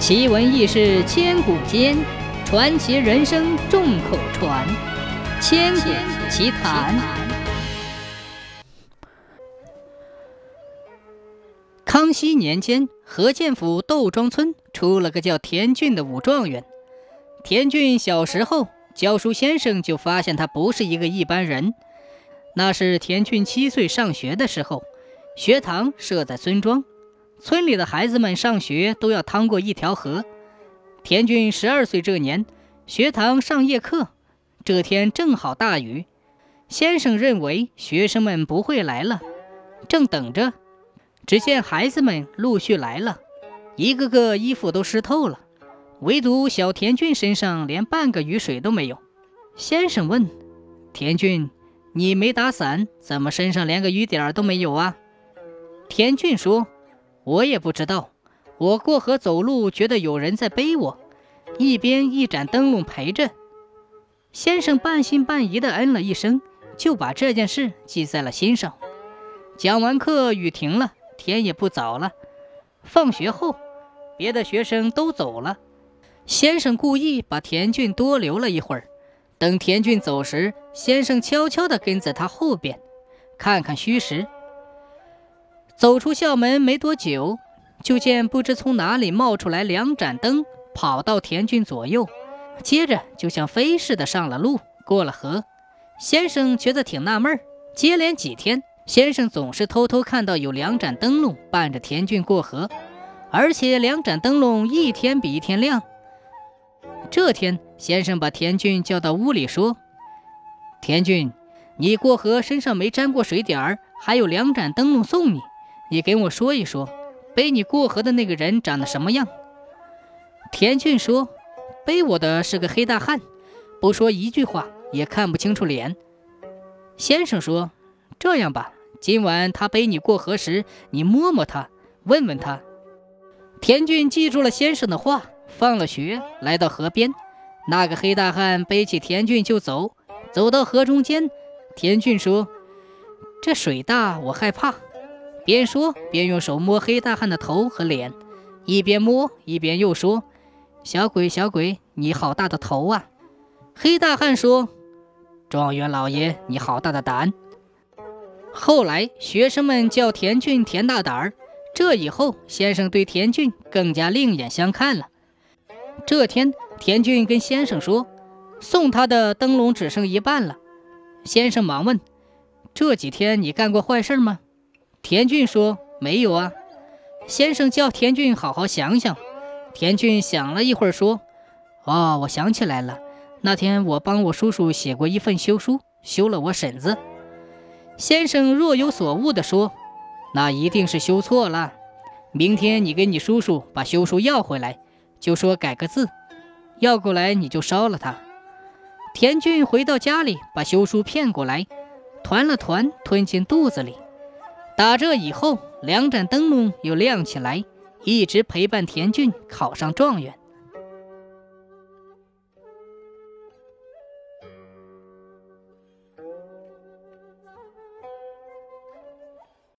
奇闻异事千古间，传奇人生众口传。千古奇谈。康熙年间，河间府窦庄村出了个叫田俊的武状元。田俊小时候，教书先生就发现他不是一个一般人。那是田俊七岁上学的时候，学堂设在村庄。村里的孩子们上学都要趟过一条河。田俊十二岁这年，学堂上夜课，这天正好大雨。先生认为学生们不会来了，正等着，只见孩子们陆续来了，一个个衣服都湿透了，唯独小田俊身上连半个雨水都没有。先生问：“田俊，你没打伞，怎么身上连个雨点儿都没有啊？”田俊说。我也不知道，我过河走路，觉得有人在背我，一边一盏灯笼陪着。先生半信半疑地嗯了一声，就把这件事记在了心上。讲完课，雨停了，天也不早了。放学后，别的学生都走了，先生故意把田俊多留了一会儿。等田俊走时，先生悄悄地跟在他后边，看看虚实。走出校门没多久，就见不知从哪里冒出来两盏灯，跑到田俊左右，接着就像飞似的上了路，过了河。先生觉得挺纳闷儿，接连几天，先生总是偷偷看到有两盏灯笼伴着田俊过河，而且两盏灯笼一天比一天亮。这天，先生把田俊叫到屋里说：“田俊，你过河身上没沾过水点儿，还有两盏灯笼送你。”你给我说一说，背你过河的那个人长得什么样？田俊说：“背我的是个黑大汉，不说一句话，也看不清楚脸。”先生说：“这样吧，今晚他背你过河时，你摸摸他，问问他。”田俊记住了先生的话，放了学，来到河边。那个黑大汉背起田俊就走，走到河中间，田俊说：“这水大，我害怕。”边说边用手摸黑大汉的头和脸，一边摸一边又说：“小鬼，小鬼，你好大的头啊！”黑大汉说：“状元老爷，你好大的胆。”后来学生们叫田俊田大胆儿。这以后，先生对田俊更加另眼相看了。这天，田俊跟先生说：“送他的灯笼只剩一半了。”先生忙问：“这几天你干过坏事吗？”田俊说：“没有啊。”先生叫田俊好好想想。田俊想了一会儿，说：“哦，我想起来了。那天我帮我叔叔写过一份休书，休了我婶子。”先生若有所悟地说：“那一定是修错了。明天你跟你叔叔把休书要回来，就说改个字，要过来你就烧了它。”田俊回到家里，把休书骗过来，团了团，吞进肚子里。打这以后，两盏灯笼又亮起来，一直陪伴田俊考上状元。